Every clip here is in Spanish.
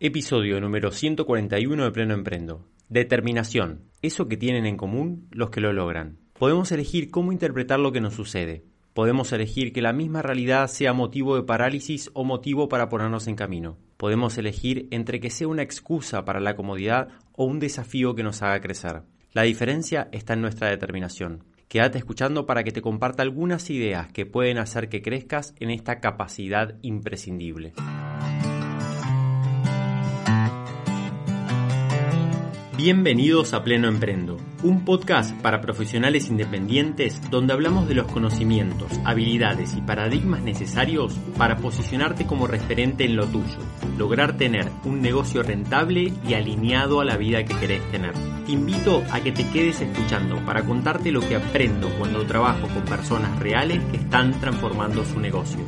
Episodio número 141 de Pleno Emprendo. Determinación. Eso que tienen en común los que lo logran. Podemos elegir cómo interpretar lo que nos sucede. Podemos elegir que la misma realidad sea motivo de parálisis o motivo para ponernos en camino. Podemos elegir entre que sea una excusa para la comodidad o un desafío que nos haga crecer. La diferencia está en nuestra determinación. Quédate escuchando para que te comparta algunas ideas que pueden hacer que crezcas en esta capacidad imprescindible. Bienvenidos a Pleno Emprendo, un podcast para profesionales independientes donde hablamos de los conocimientos, habilidades y paradigmas necesarios para posicionarte como referente en lo tuyo, lograr tener un negocio rentable y alineado a la vida que querés tener. Te invito a que te quedes escuchando para contarte lo que aprendo cuando trabajo con personas reales que están transformando su negocio.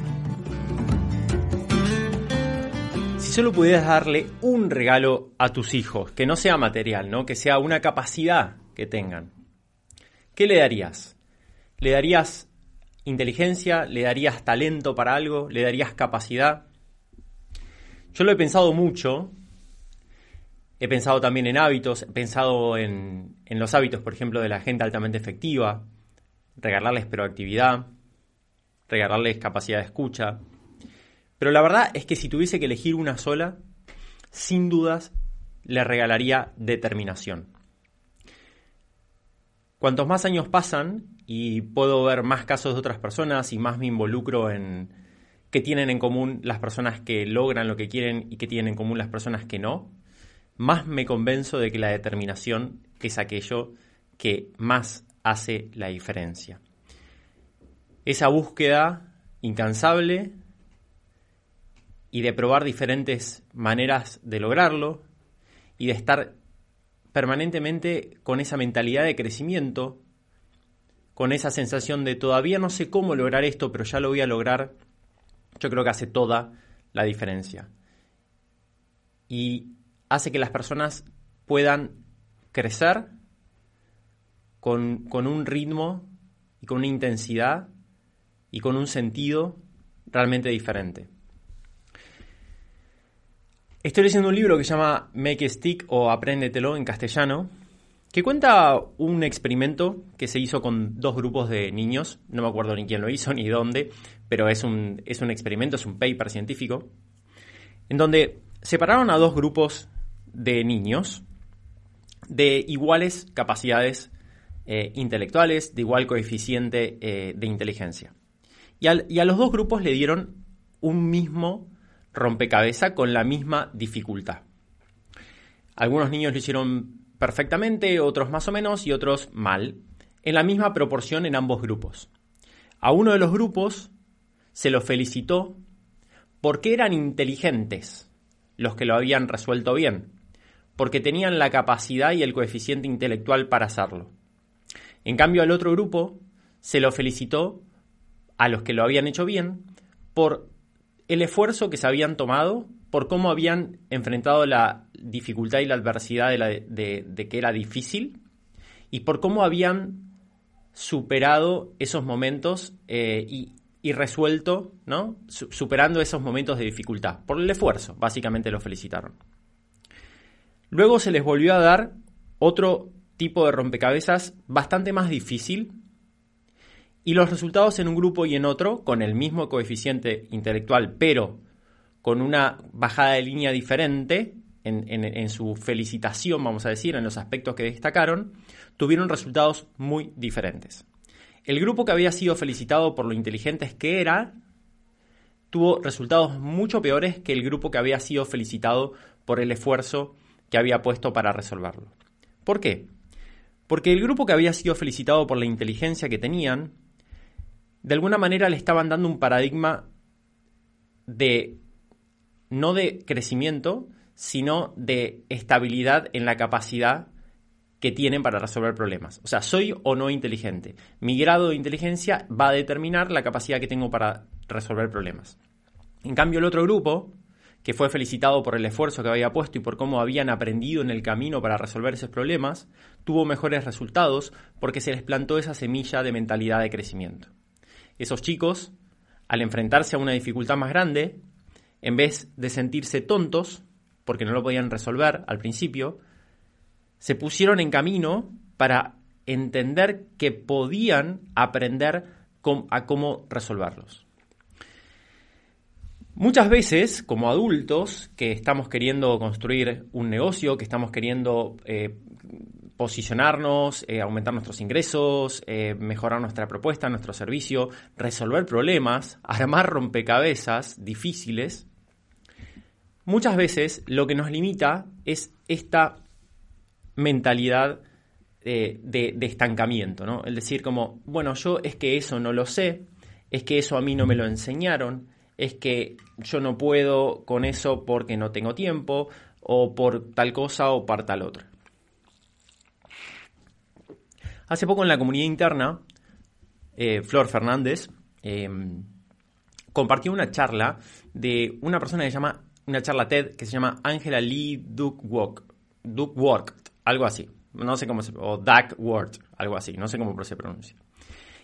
si solo pudieras darle un regalo a tus hijos, que no sea material, ¿no? que sea una capacidad que tengan, ¿qué le darías? ¿Le darías inteligencia? ¿Le darías talento para algo? ¿Le darías capacidad? Yo lo he pensado mucho. He pensado también en hábitos, he pensado en, en los hábitos, por ejemplo, de la gente altamente efectiva, regalarles proactividad, regalarles capacidad de escucha, pero la verdad es que si tuviese que elegir una sola, sin dudas le regalaría determinación. Cuantos más años pasan y puedo ver más casos de otras personas y más me involucro en qué tienen en común las personas que logran lo que quieren y qué tienen en común las personas que no, más me convenzo de que la determinación es aquello que más hace la diferencia. Esa búsqueda incansable y de probar diferentes maneras de lograrlo y de estar permanentemente con esa mentalidad de crecimiento, con esa sensación de todavía no sé cómo lograr esto, pero ya lo voy a lograr, yo creo que hace toda la diferencia. Y hace que las personas puedan crecer con, con un ritmo y con una intensidad y con un sentido realmente diferente. Estoy leyendo un libro que se llama Make a Stick o Apréndetelo en castellano, que cuenta un experimento que se hizo con dos grupos de niños, no me acuerdo ni quién lo hizo ni dónde, pero es un, es un experimento, es un paper científico, en donde separaron a dos grupos de niños de iguales capacidades eh, intelectuales, de igual coeficiente eh, de inteligencia. Y, y a los dos grupos le dieron un mismo rompecabezas con la misma dificultad. Algunos niños lo hicieron perfectamente, otros más o menos y otros mal, en la misma proporción en ambos grupos. A uno de los grupos se lo felicitó porque eran inteligentes los que lo habían resuelto bien, porque tenían la capacidad y el coeficiente intelectual para hacerlo. En cambio, al otro grupo se lo felicitó a los que lo habían hecho bien por el esfuerzo que se habían tomado, por cómo habían enfrentado la dificultad y la adversidad de, que era difícil y por cómo habían superado esos momentos eh, y, resuelto, ¿no? superando esos momentos de dificultad. Por el esfuerzo, básicamente lo felicitaron. Luego se les volvió a dar otro tipo de rompecabezas bastante más difícil, y los resultados en un grupo y en otro, con el mismo coeficiente intelectual, pero con una bajada de línea diferente en, su felicitación, vamos a decir, en los aspectos que destacaron, tuvieron resultados muy diferentes. El grupo que había sido felicitado por lo inteligentes que era, tuvo resultados mucho peores que el grupo que había sido felicitado por el esfuerzo que había puesto para resolverlo. ¿Por qué? Porque el grupo que había sido felicitado por la inteligencia que tenían de alguna manera le estaban dando un paradigma de no de crecimiento, sino de estabilidad en la capacidad que tienen para resolver problemas. O sea, soy o no inteligente. Mi grado de inteligencia va a determinar la capacidad que tengo para resolver problemas. En cambio, el otro grupo, que fue felicitado por el esfuerzo que había puesto y por cómo habían aprendido en el camino para resolver esos problemas, tuvo mejores resultados porque se les plantó esa semilla de mentalidad de crecimiento. Esos chicos, al enfrentarse a una dificultad más grande, en vez de sentirse tontos, porque no lo podían resolver al principio, se pusieron en camino para entender que podían aprender a cómo resolverlos. Muchas veces, como adultos, que estamos queriendo construir un negocio, que estamos queriendo eh, posicionarnos, eh, aumentar nuestros ingresos, eh, mejorar nuestra propuesta, nuestro servicio, resolver problemas, armar rompecabezas difíciles, muchas veces lo que nos limita es esta mentalidad de, de, estancamiento, ¿no? El decir como, bueno, yo es que eso no lo sé, es que eso a mí no me lo enseñaron, es que yo no puedo con eso porque no tengo tiempo, o por tal cosa o por tal otra. Hace poco en la comunidad interna, eh, Flor Fernández em, compartió una charla de una persona que se llama, una charla TED que se llama Angela Lee Duckworth, Duckworth algo así, no sé cómo se, o Duckworth, algo así, no sé cómo se pronuncia.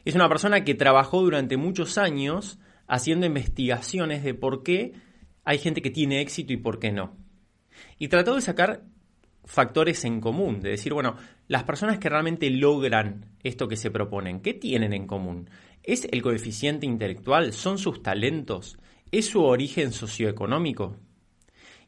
Es una persona que trabajó durante muchos años haciendo investigaciones de por qué hay gente que tiene éxito y por qué no. Y trató de sacar factores en común, de decir, bueno, las personas que realmente logran esto que se proponen, ¿qué tienen en común? ¿Es el coeficiente intelectual? ¿Son sus talentos? ¿Es su origen socioeconómico?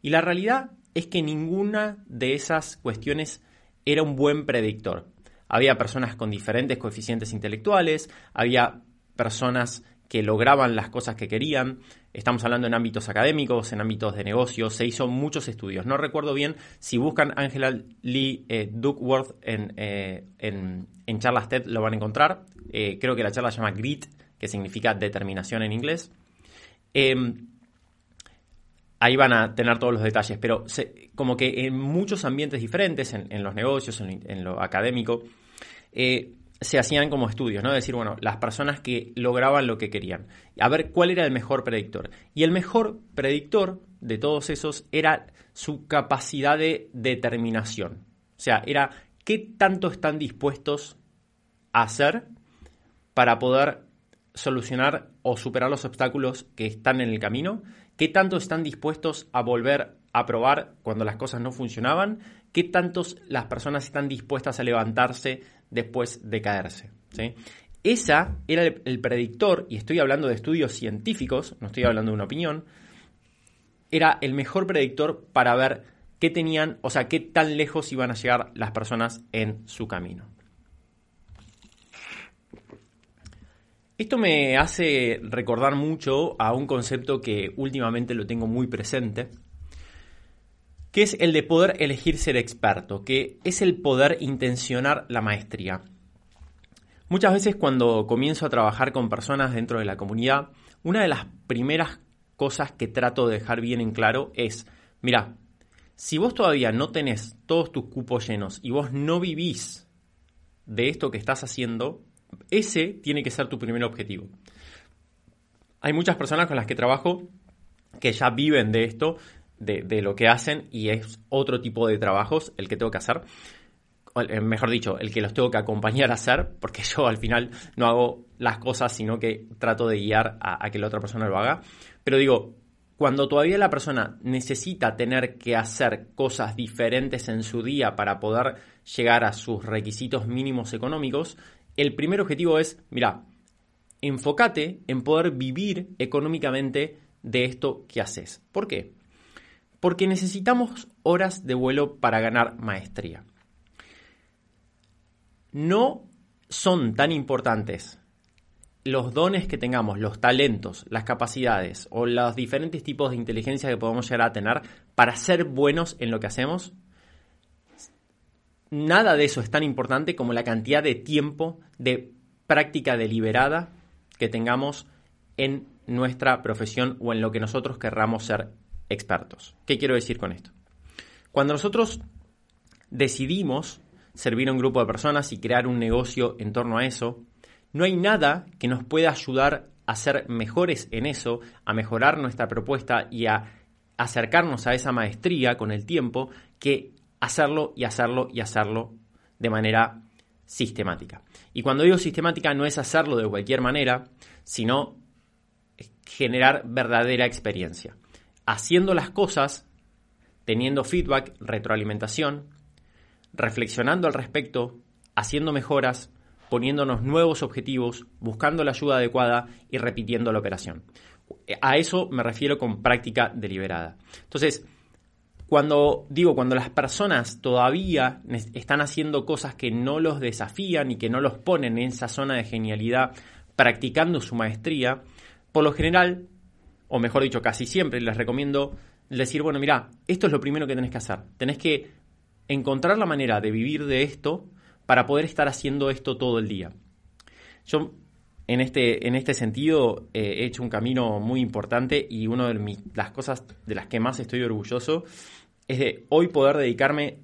Y la realidad es que ninguna de esas cuestiones era un buen predictor. Había personas con diferentes coeficientes intelectuales, había personas que lograban las cosas que querían. Estamos hablando en ámbitos académicos, en ámbitos de negocios, se hizo muchos estudios. No recuerdo bien si buscan Angela Lee eh, Duckworth eh, en, en, charlas TED lo van a encontrar. Eh, creo que la charla se llama GRIT, que significa determinación en inglés. Em, ahí van a tener todos los detalles, pero como que en muchos ambientes diferentes, en, los negocios, en, lo académico, se hacían como estudios, ¿no? Decir, bueno, las personas que lograban lo que querían. A ver cuál era el mejor predictor. Y el mejor predictor de todos esos era su capacidad de determinación. O sea, era qué tanto están dispuestos a hacer para poder solucionar o superar los obstáculos que están en el camino, qué tanto están dispuestos a volver a probar cuando las cosas no funcionaban, qué tantos las personas están dispuestas a levantarse después de caerse. ¿sí? Esa era el, predictor, y estoy hablando de estudios científicos, no estoy hablando de una opinión, era el mejor predictor para ver qué tenían, o sea, qué tan lejos iban a llegar las personas en su camino. Esto me hace recordar mucho a un concepto que últimamente lo tengo muy presente, que es el de poder elegir ser experto, que es el poder intencionar la maestría. Muchas veces cuando comienzo a trabajar con personas dentro de la comunidad, una de las primeras cosas que trato de dejar bien en claro es, mira, si vos todavía no tenés todos tus cupos llenos y vos no vivís de esto que estás haciendo, ese tiene que ser tu primer objetivo. Hay muchas personas con las que trabajo que ya viven de esto de, lo que hacen y es otro tipo de trabajos el que tengo que hacer. Eh, mejor dicho, el que los tengo que acompañar a hacer, porque yo al final no hago las cosas, sino que trato de guiar a, que la otra persona lo haga. Pero digo, cuando todavía la persona necesita tener que hacer cosas diferentes en su día para poder llegar a sus requisitos mínimos económicos, el primer objetivo es, mira, enfócate en poder vivir económicamente de esto que haces. ¿Por qué? Porque necesitamos horas de vuelo para ganar maestría. No son tan importantes los dones que tengamos, los talentos, las capacidades o los diferentes tipos de inteligencia que podemos llegar a tener para ser buenos en lo que hacemos. Nada de eso es tan importante como la cantidad de tiempo de práctica deliberada que tengamos en nuestra profesión o en lo que nosotros querramos ser expertos. ¿Qué quiero decir con esto? Cuando nosotros decidimos servir a un grupo de personas y crear un negocio en torno a eso, no hay nada que nos pueda ayudar a ser mejores en eso, a mejorar nuestra propuesta y a acercarnos a esa maestría con el tiempo que hacerlo y hacerlo y hacerlo de manera sistemática. Y cuando digo sistemática no es hacerlo de cualquier manera, sino generar verdadera experiencia. Haciendo las cosas, teniendo feedback, retroalimentación, reflexionando al respecto, haciendo mejoras, poniéndonos nuevos objetivos, buscando la ayuda adecuada y repitiendo la operación. A eso me refiero con práctica deliberada. Entonces, cuando digo, cuando las personas todavía están haciendo cosas que no los desafían y que no los ponen en esa zona de genialidad practicando su maestría, por lo general, o mejor dicho, casi siempre les recomiendo decir, bueno, mira, esto es lo primero que tenés que hacer. Tenés que encontrar la manera de vivir de esto para poder estar haciendo esto todo el día. Yo en este, en este sentido eh, he hecho un camino muy importante y una de las cosas de las que más estoy orgulloso es de hoy poder dedicarme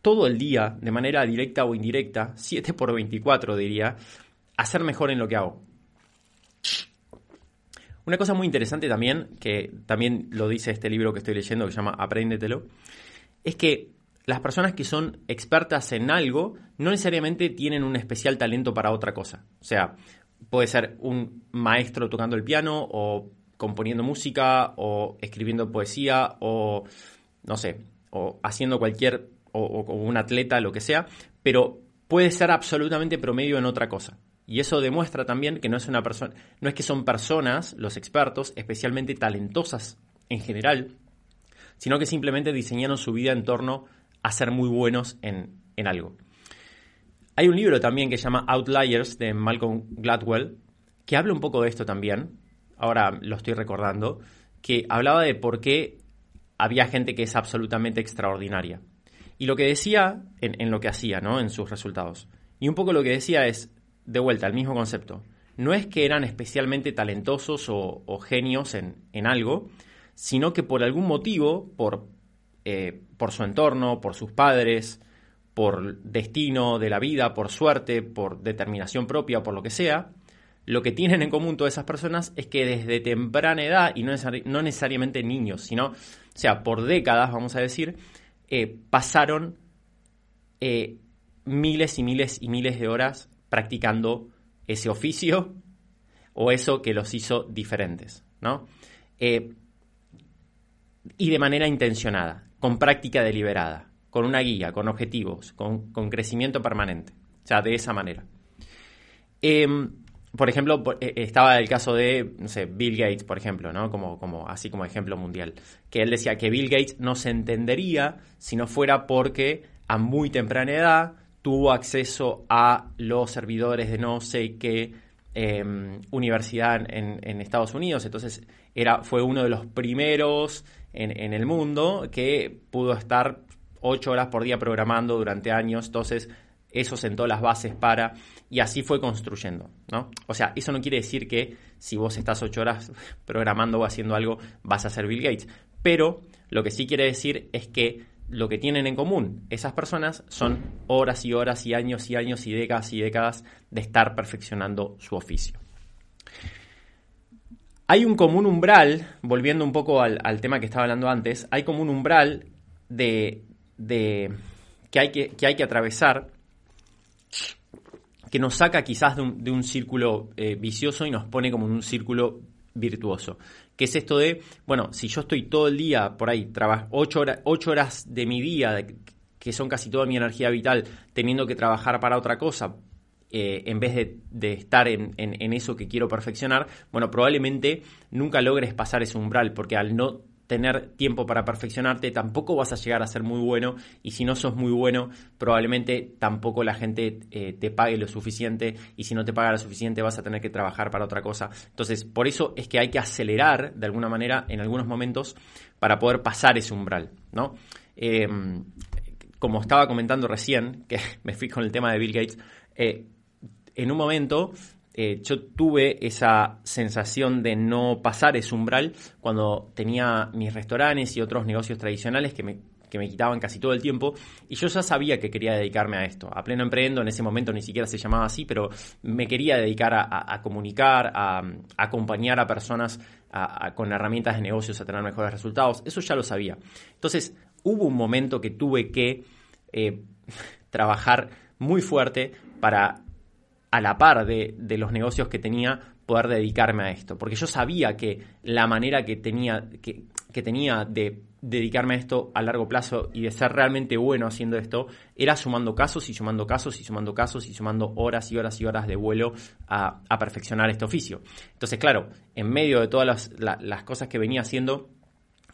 todo el día, de manera directa o indirecta, 7 por 24 diría, a ser mejor en lo que hago. Una cosa muy interesante también, que también lo dice este libro que estoy leyendo que se llama Apréndetelo, es que las personas que son expertas en algo no necesariamente tienen un especial talento para otra cosa. O sea, puede ser un maestro tocando el piano o componiendo música o escribiendo poesía o, no sé, o haciendo cualquier, o, un atleta, lo que sea, pero puede ser absolutamente promedio en otra cosa. Y eso demuestra también que no es una persona, no es que son personas, los expertos, especialmente talentosas en general, sino que simplemente diseñaron su vida en torno a ser muy buenos en, en algo. Hay un libro también que se llama Outliers de Malcolm Gladwell, que habla un poco de esto también, ahora lo estoy recordando, que hablaba de por qué había gente que es absolutamente extraordinaria. Y lo que decía en, lo que hacía, ¿no? En sus resultados. Y un poco lo que decía es, de vuelta, el mismo concepto. No es que eran especialmente talentosos o, genios en, algo, sino que por algún motivo, por, eh, por su entorno, por sus padres, por destino de la vida, por suerte, por determinación propia, por lo que sea, lo que tienen en común todas esas personas es que desde temprana edad, y no, no necesariamente niños, sino, o sea, por décadas, vamos a decir, eh, pasaron eh, miles y miles y miles de horas practicando ese oficio o eso que los hizo diferentes, ¿no? Eh, y de manera intencionada, con práctica deliberada con una guía, con objetivos, con, crecimiento permanente. O sea, de esa manera. Em, por ejemplo, eh, estaba el caso de, no sé, Bill Gates, por ejemplo, ¿no? Como, como, así como ejemplo mundial. Que él decía que Bill Gates no se entendería si no fuera porque a muy temprana edad tuvo acceso a los servidores de no sé qué em, universidad en, Estados Unidos. Entonces era, fue uno de los primeros en, en el mundo que pudo estar ocho horas por día programando durante años, entonces eso sentó las bases para, y así fue construyendo, ¿no? O sea, eso no quiere decir que si vos estás ocho horas programando o haciendo algo, vas a ser Bill Gates, pero lo que sí quiere decir es que lo que tienen en común esas personas son horas y horas y años y años y décadas y décadas de estar perfeccionando su oficio. Hay un común umbral, volviendo un poco al, tema que estaba hablando antes, hay como un umbral de, de, que, hay que, hay que atravesar que nos saca quizás de un, círculo eh, vicioso y nos pone como en un círculo virtuoso. Que es esto de, bueno, si yo estoy todo el día por ahí, trabajo ocho horas, ocho horas de mi día, que son casi toda mi energía vital, teniendo que trabajar para otra cosa, eh, en vez de, estar en, eso que quiero perfeccionar, bueno, probablemente nunca logres pasar ese umbral, porque al no tener tiempo para perfeccionarte, tampoco vas a llegar a ser muy bueno y si no sos muy bueno, probablemente tampoco la gente eh, te pague lo suficiente y si no te paga lo suficiente vas a tener que trabajar para otra cosa. Entonces, por eso es que hay que acelerar de alguna manera en algunos momentos para poder pasar ese umbral, ¿no? Em, como estaba comentando recién, que me fui con el tema de Bill Gates, eh, en un momento eh, yo tuve esa sensación de no pasar ese umbral cuando tenía mis restaurantes y otros negocios tradicionales que me, que me quitaban casi todo el tiempo y yo ya sabía que quería dedicarme a esto. A pleno emprendo, en ese momento ni siquiera se llamaba así, pero me quería dedicar a, comunicar, a, acompañar a personas con herramientas de negocios a tener mejores resultados. Eso ya lo sabía. Entonces, hubo un momento que tuve que eh, trabajar muy fuerte para a la par de, los negocios que tenía, poder dedicarme a esto. Porque yo sabía que la manera que tenía, que, tenía de dedicarme a esto a largo plazo y de ser realmente bueno haciendo esto era sumando casos y sumando casos y sumando casos y sumando horas y horas y horas de vuelo a, perfeccionar este oficio. Entonces, claro, en medio de todas las cosas que venía haciendo,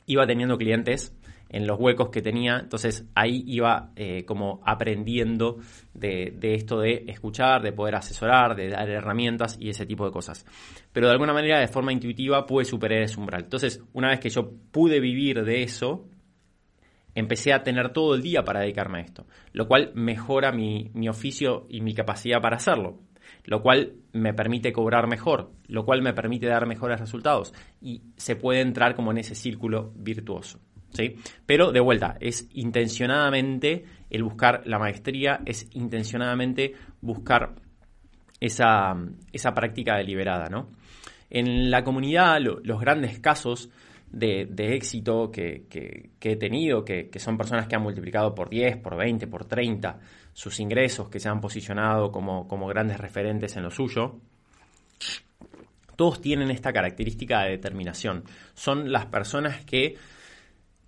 iba teniendo clientes en los huecos que tenía. Entonces ahí iba eh, como aprendiendo de, esto de escuchar, de poder asesorar, de dar herramientas y ese tipo de cosas. Pero de alguna manera, de forma intuitiva, pude superar ese umbral. Entonces, una vez que yo pude vivir de eso, empecé a tener todo el día para dedicarme a esto, lo cual mejora mi, mi oficio y mi capacidad para hacerlo lo cual me permite cobrar mejor, lo cual me permite dar mejores resultados y se puede entrar como en ese círculo virtuoso. ¿Sí? Pero de vuelta, es intencionadamente el buscar la maestría, es intencionadamente buscar esa, práctica deliberada, ¿no? En la comunidad, los grandes casos de, éxito que, he tenido, que, son personas que han multiplicado por 10, por 20, por 30 sus ingresos, que se han posicionado como, como grandes referentes en lo suyo, todos tienen esta característica de determinación. Son las personas que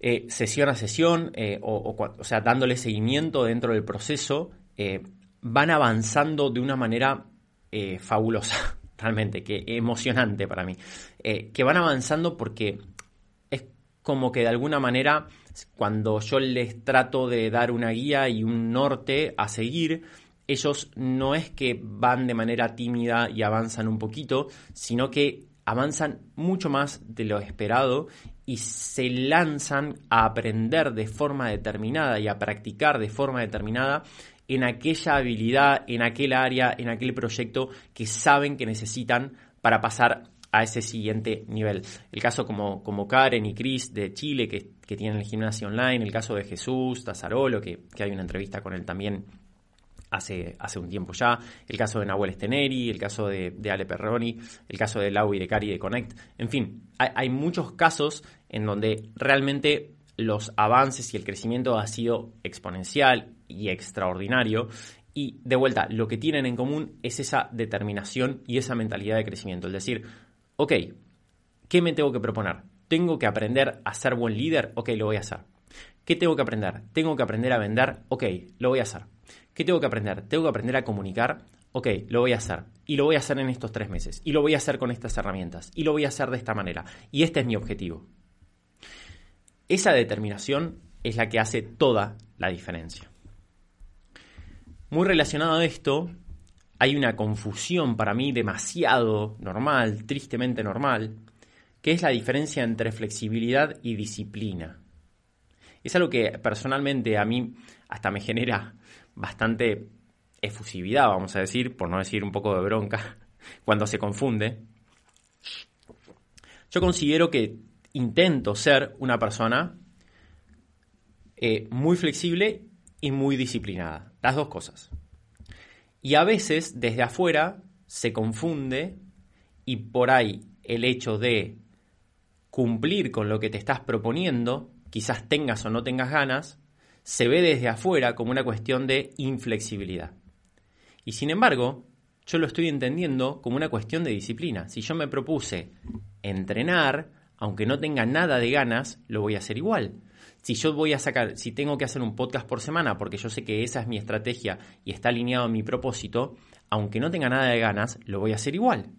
eh, sesión a sesión, eh, o, sea, dándole seguimiento dentro del proceso, eh, van avanzando de una manera fabulosa, realmente, que emocionante para mí. que van avanzando porque es como que de alguna manera, cuando yo les trato de dar una guía y un norte a seguir, ellos no es que van de manera tímida y avanzan un poquito, sino que avanzan mucho más de lo esperado y se lanzan a aprender de forma determinada y a practicar de forma determinada en aquella habilidad, en aquel área, en aquel proyecto que saben que necesitan para pasar a ese siguiente nivel. El caso como, como Karen y Chris de Chile, que, tienen el gimnasio online, el caso de Jesús Tazarolo, que, que hay una entrevista con él también hace, hace un tiempo ya, el caso de Nahuel Steneri, el caso de, Ale Perroni, el caso de Lau y de Cari de Connect. En fin, hay, muchos casos en donde realmente los avances y el crecimiento ha sido exponencial y extraordinario. Y de vuelta, lo que tienen en común es esa determinación y esa mentalidad de crecimiento. Es decir, ok, ¿qué me tengo que proponer? ¿Tengo que aprender a ser buen líder? Ok, lo voy a hacer. ¿Qué tengo que aprender? ¿Tengo que aprender a vender? Ok, lo voy a hacer. ¿Qué tengo que aprender? Tengo que aprender a comunicar. Ok, lo voy a hacer. Y lo voy a hacer en estos tres meses. Y lo voy a hacer con estas herramientas. Y lo voy a hacer de esta manera. Y este es mi objetivo. Esa determinación es la que hace toda la diferencia. Muy relacionado a esto, hay una confusión para mí demasiado normal, tristemente normal, que es la diferencia entre flexibilidad y disciplina. Es algo que personalmente a mí hasta me genera bastante efusividad, vamos a decir, por no decir un poco de bronca, cuando se confunde. Yo considero que intento ser una persona eh, muy flexible y muy disciplinada, las dos cosas. Y a veces desde afuera se confunde y por ahí el hecho de cumplir con lo que te estás proponiendo, quizás tengas o no tengas ganas, se ve desde afuera como una cuestión de inflexibilidad. Y sin embargo, yo lo estoy entendiendo como una cuestión de disciplina. Si yo me propuse entrenar, aunque no tenga nada de ganas, lo voy a hacer igual. Si yo voy a sacar, si tengo que hacer un podcast por semana, porque yo sé que esa es mi estrategia y está alineado a mi propósito, aunque no tenga nada de ganas, lo voy a hacer igual.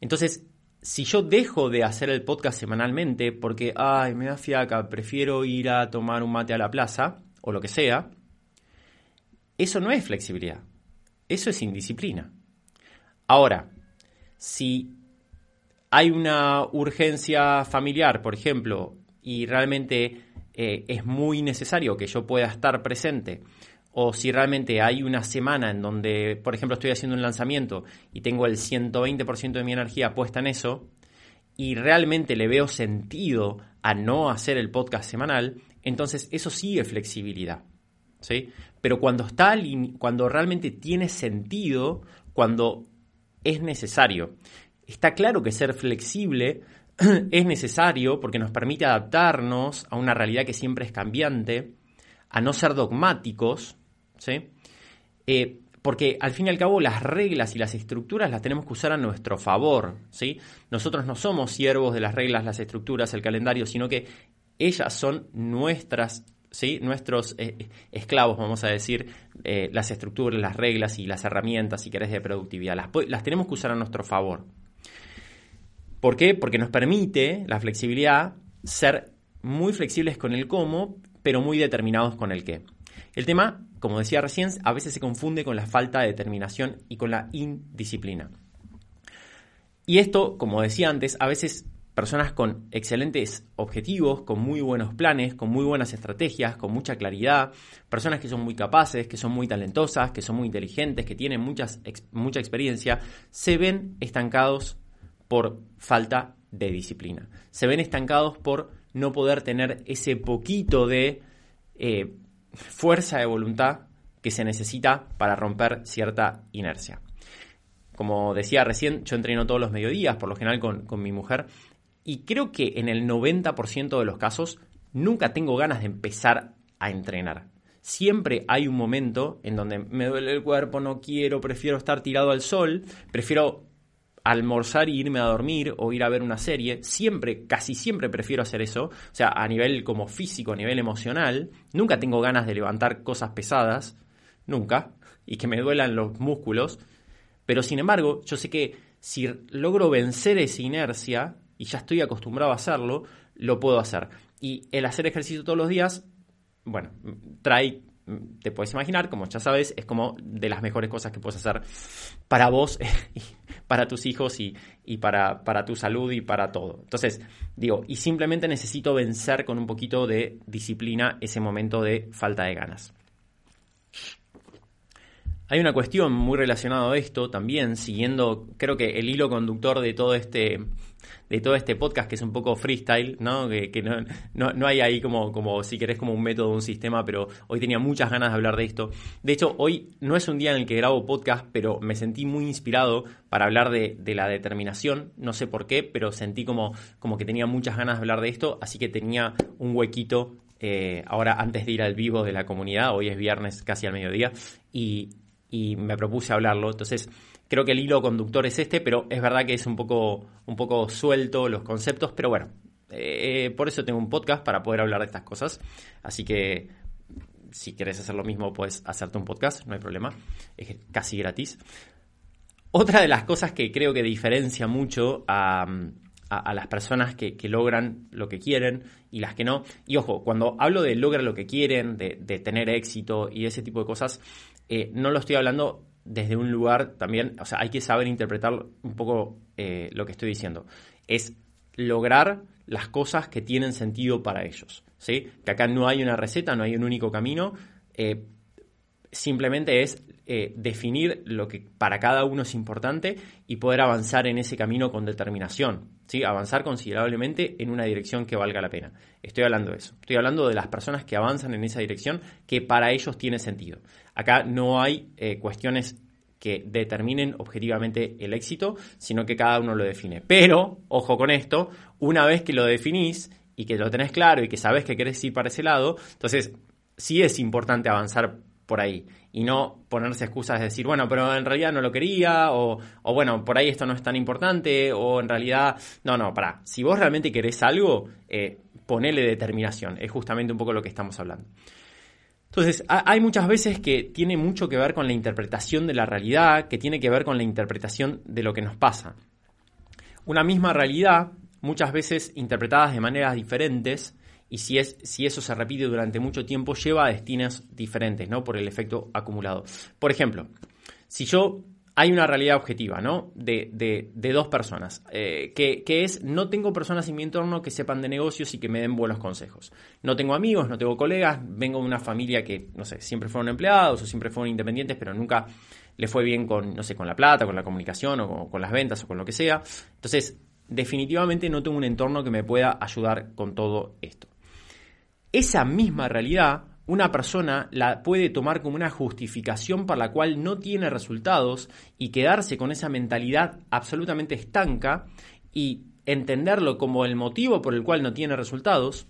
Entonces, si yo dejo de hacer el podcast semanalmente porque, ay, me da fiaca, prefiero ir a tomar un mate a la plaza o lo que sea, eso no es flexibilidad, eso es indisciplina. Ahora, si hay una urgencia familiar, por ejemplo, y realmente eh, es muy necesario que yo pueda estar presente o si realmente hay una semana en donde, por ejemplo, estoy haciendo un lanzamiento y tengo el 120% de mi energía puesta en eso, y realmente le veo sentido a no hacer el podcast semanal, entonces eso sí es flexibilidad. ¿sí? Pero cuando, está, cuando realmente tiene sentido, cuando es necesario. Está claro que ser flexible es necesario porque nos permite adaptarnos a una realidad que siempre es cambiante, a no ser dogmáticos, ¿sí? Eh, porque al fin y al cabo las reglas y las estructuras las tenemos que usar a nuestro favor, ¿sí? Nosotros no somos siervos de las reglas, las estructuras, el calendario, sino que ellas son nuestras, ¿sí? Nuestros eh, esclavos, vamos a decir, eh, las estructuras, las reglas y las herramientas, si querés, de productividad. Las, las tenemos que usar a nuestro favor. ¿Por qué? Porque nos permite la flexibilidad ser muy flexibles con el cómo, pero muy determinados con el qué. El tema, como decía recién, a veces se confunde con la falta de determinación y con la indisciplina. Y esto, como decía antes, a veces personas con excelentes objetivos, con muy buenos planes, con muy buenas estrategias, con mucha claridad, personas que son muy capaces, que son muy talentosas, que son muy inteligentes, que tienen mucha experiencia, se ven estancados por falta de disciplina. Se ven estancados por no poder tener ese poquito de eh, fuerza de voluntad que se necesita para romper cierta inercia. Como decía recién, yo entreno todos los mediodías, por lo general con, con mi mujer, y creo que en el 90% de los casos nunca tengo ganas de empezar a entrenar. Siempre hay un momento en donde me duele el cuerpo, no quiero, prefiero estar tirado al sol, prefiero almorzar y irme a dormir o ir a ver una serie, siempre, casi siempre prefiero hacer eso, o sea, a nivel como físico, a nivel emocional, nunca tengo ganas de levantar cosas pesadas, nunca, y que me duelan los músculos, pero sin embargo, yo sé que si logro vencer esa inercia y ya estoy acostumbrado a hacerlo, lo puedo hacer. Y el hacer ejercicio todos los días, bueno, trae te puedes imaginar, como ya sabes, es como de las mejores cosas que puedes hacer para vos, para tus hijos y, para, para, tu salud y para todo. Entonces, digo, y simplemente necesito vencer con un poquito de disciplina ese momento de falta de ganas. Hay una cuestión muy relacionada a esto también, siguiendo, creo que el hilo conductor de todo este de todo este podcast que es un poco freestyle, ¿no? Que, no, no, hay ahí como, como, si querés, como un método, un sistema, pero hoy tenía muchas ganas de hablar de esto. De hecho, hoy no es un día en el que grabo podcast, pero me sentí muy inspirado para hablar de, la determinación, no sé por qué, pero sentí como, como que tenía muchas ganas de hablar de esto, así que tenía un huequito eh, ahora antes de ir al vivo de la comunidad, hoy es viernes casi al mediodía, y, y me propuse hablarlo. Entonces, Creo que el hilo conductor es este, pero es verdad que es un poco, un poco suelto los conceptos, pero bueno, eh, por eso tengo un podcast para poder hablar de estas cosas. Así que si quieres hacer lo mismo, puedes hacerte un podcast, no hay problema, es casi gratis. Otra de las cosas que creo que diferencia mucho a, las personas que, logran lo que quieren y las que no, y ojo, cuando hablo de lograr lo que quieren, de, tener éxito y ese tipo de cosas, eh, no lo estoy hablando desde un lugar también, o sea, hay que saber interpretar un poco eh, lo que estoy diciendo. Es lograr las cosas que tienen sentido para ellos. ¿sí? Que acá no hay una receta, no hay un único camino. Eh, simplemente es eh, definir lo que para cada uno es importante y poder avanzar en ese camino con determinación, ¿sí? avanzar considerablemente en una dirección que valga la pena. Estoy hablando de eso, estoy hablando de las personas que avanzan en esa dirección que para ellos tiene sentido. Acá no hay eh, cuestiones que determinen objetivamente el éxito, sino que cada uno lo define. Pero, ojo con esto, una vez que lo definís y que lo tenés claro y que sabes que querés ir para ese lado, entonces sí es importante avanzar por ahí y no ponerse excusas de decir, bueno, pero en realidad no lo quería o, bueno, por ahí esto no es tan importante o en realidad, no, no, para, si vos realmente querés algo, eh, ponele determinación, es justamente un poco lo que estamos hablando. Entonces, hay muchas veces que tiene mucho que ver con la interpretación de la realidad, que tiene que ver con la interpretación de lo que nos pasa. Una misma realidad, muchas veces interpretadas de maneras diferentes, y si, es, si eso se repite durante mucho tiempo, lleva a destinos diferentes, ¿no? Por el efecto acumulado. Por ejemplo, si yo hay una realidad objetiva, ¿no? De, dos personas, eh, que, es no tengo personas en mi entorno que sepan de negocios y que me den buenos consejos. No tengo amigos, no tengo colegas, vengo de una familia que, no sé, siempre fueron empleados o siempre fueron independientes, pero nunca le fue bien con, no sé, con la plata, con la comunicación o con las ventas o con lo que sea. Entonces, definitivamente no tengo un entorno que me pueda ayudar con todo esto. Esa misma realidad una persona la puede tomar como una justificación por la cual no tiene resultados y quedarse con esa mentalidad absolutamente estanca y entenderlo como el motivo por el cual no tiene resultados.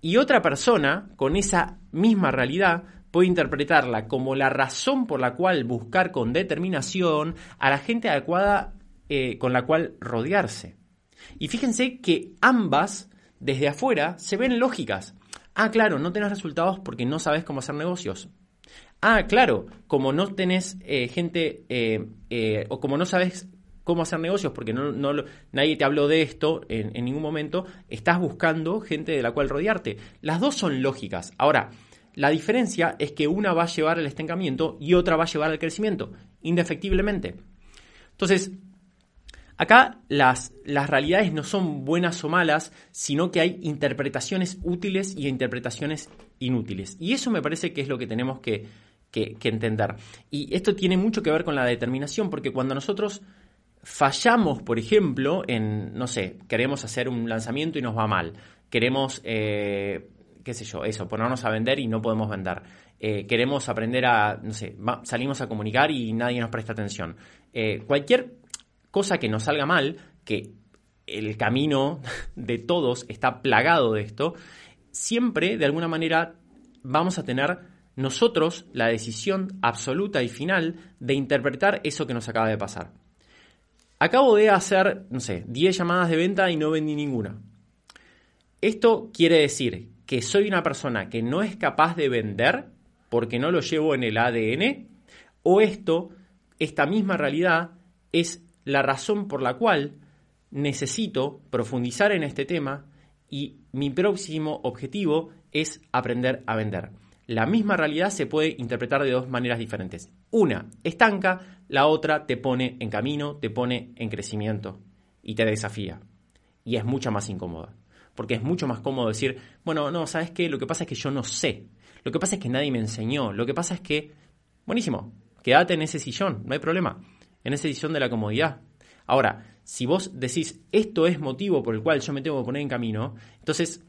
Y otra persona con esa misma realidad puede interpretarla como la razón por la cual buscar con determinación a la gente adecuada eh, con la cual rodearse. Y fíjense que ambas, desde afuera, se ven lógicas. Ah, claro, no tenés resultados porque no sabes cómo hacer negocios. Ah, claro, como no tenés eh, gente eh, eh, o como no sabes cómo hacer negocios porque no, nadie te habló de esto en, en, ningún momento, estás buscando gente de la cual rodearte. Las dos son lógicas. Ahora, la diferencia es que una va a llevar al estancamiento y otra va a llevar al crecimiento, indefectiblemente. Entonces, Acá las, las, realidades no son buenas o malas, sino que hay interpretaciones útiles y interpretaciones inútiles. Y eso me parece que es lo que tenemos que, entender. Y esto tiene mucho que ver con la determinación, porque cuando nosotros fallamos, por ejemplo, en, no sé, queremos hacer un lanzamiento y nos va mal, queremos, eh, qué sé yo, eso, ponernos a vender y no podemos vender. Eh, queremos aprender a, no sé, salimos a comunicar y nadie nos presta atención. Eh, cualquier cosa que nos salga mal, que el camino de todos está plagado de esto, siempre de alguna manera vamos a tener nosotros la decisión absoluta y final de interpretar eso que nos acaba de pasar. Acabo de hacer, no sé, 10 llamadas de venta y no vendí ninguna. Esto quiere decir que soy una persona que no es capaz de vender porque no lo llevo en el ADN, o esto, esta misma realidad, es la razón por la cual necesito profundizar en este tema y mi próximo objetivo es aprender a vender. La misma realidad se puede interpretar de dos maneras diferentes. Una estanca, la otra te pone en camino, te pone en crecimiento y te desafía. Y es mucho más incómoda. Porque es mucho más cómodo decir, bueno, no, ¿sabes qué? Lo que pasa es que yo no sé. Lo que pasa es que nadie me enseñó. Lo que pasa es que, buenísimo, quédate en ese sillón, no hay problema en esa edición de la comodidad. Ahora, si vos decís esto es motivo por el cual yo me tengo que poner en camino, entonces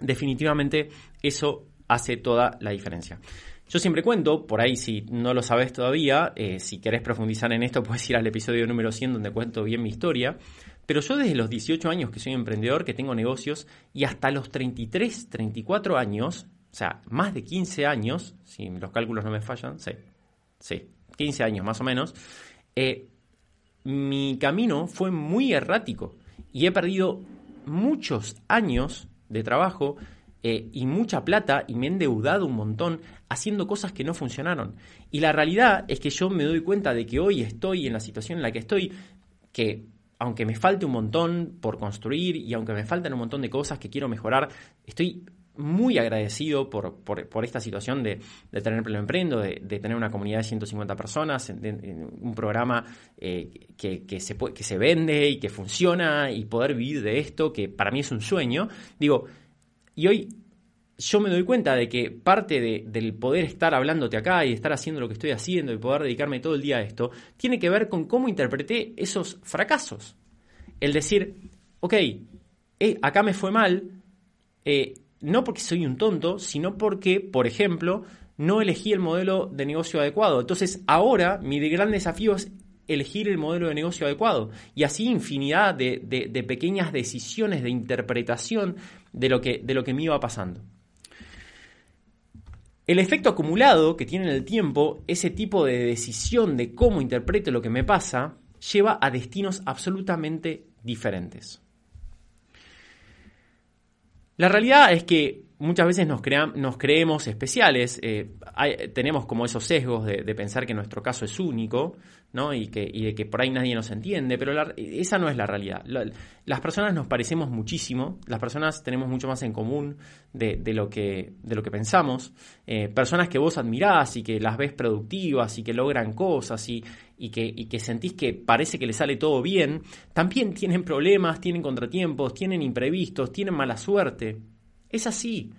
definitivamente eso hace toda la diferencia. Yo siempre cuento, por ahí si no lo sabes todavía, eh, si querés profundizar en esto, puedes ir al episodio número 100 donde cuento bien mi historia. Pero yo desde los 18 años que soy emprendedor, que tengo negocios, y hasta los 33, 34 años, o sea, más de 15 años, si los cálculos no me fallan, sí, sí, 15 años más o menos, eh, mi camino fue muy errático y he perdido muchos años de trabajo eh, y mucha plata y me he endeudado un montón haciendo cosas que no funcionaron. Y la realidad es que yo me doy cuenta de que hoy estoy en la situación en la que estoy, que aunque me falte un montón por construir y aunque me faltan un montón de cosas que quiero mejorar, estoy muy agradecido por, por, esta situación de, tener Pleno Emprendo, de, tener una comunidad de 150 personas, un programa eh, que, se que se vende y que funciona y poder vivir de esto, que para mí es un sueño. Digo, y hoy yo me doy cuenta de que parte del poder estar hablándote acá y estar haciendo lo que estoy haciendo y poder dedicarme todo el día a esto, tiene que ver con cómo interpreté esos fracasos. El decir, ok, eh, acá me fue mal, eh, no porque soy un tonto, sino porque, por ejemplo, no elegí el modelo de negocio adecuado. Entonces, ahora mi gran desafío es elegir el modelo de negocio adecuado. Y así infinidad de, pequeñas decisiones de interpretación de lo, que, de lo que me iba pasando. El efecto acumulado que tiene en el tiempo, ese tipo de decisión de cómo interpreto lo que me pasa, lleva a destinos absolutamente diferentes. La realidad es que muchas veces nos, nos creemos especiales, eh, tenemos como esos sesgos de, pensar que nuestro caso es único, ¿no? Y, que, y de que por ahí nadie nos entiende, pero esa no es la realidad. las personas nos parecemos muchísimo, las personas tenemos mucho más en común de, lo, que, de lo que pensamos. Eh, personas que vos admirás y que las ves productivas y que logran cosas y, y, que, y que sentís que parece que les sale todo bien, también tienen problemas, tienen contratiempos, tienen imprevistos, tienen mala suerte. Es así.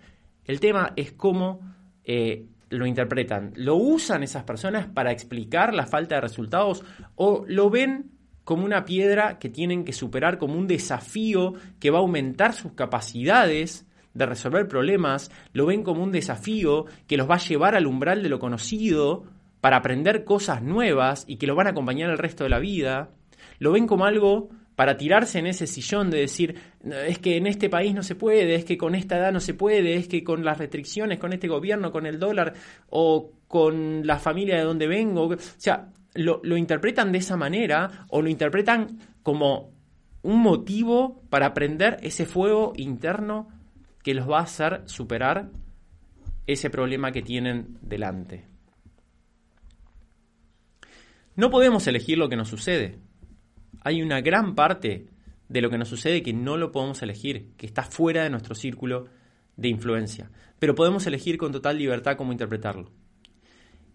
El tema es cómo eh, lo interpretan. ¿Lo usan esas personas para explicar la falta de resultados o lo ven como una piedra que tienen que superar, como un desafío que va a aumentar sus capacidades de resolver problemas? ¿Lo ven como un desafío que los va a llevar al umbral de lo conocido para aprender cosas nuevas y que lo van a acompañar el resto de la vida? ¿Lo ven como algo para tirarse en ese sillón de decir, es que en este país no se puede, es que con esta edad no se puede, es que con las restricciones, con este gobierno, con el dólar o con la familia de donde vengo. O sea, lo, lo interpretan de esa manera o lo interpretan como un motivo para aprender ese fuego interno que los va a hacer superar ese problema que tienen delante. No podemos elegir lo que nos sucede hay una gran parte de lo que nos sucede que no lo podemos elegir, que está fuera de nuestro círculo de influencia, pero podemos elegir con total libertad cómo interpretarlo.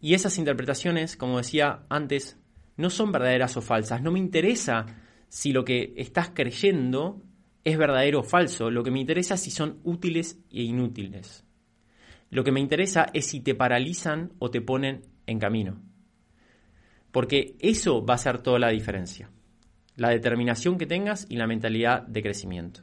Y esas interpretaciones, como decía antes, no son verdaderas o falsas. No me interesa si lo que estás creyendo es verdadero o falso. Lo que me interesa es si son útiles e inútiles. Lo que me interesa es si te paralizan o te ponen en camino. Porque eso va a ser toda la diferencia la determinación que tengas y la mentalidad de crecimiento.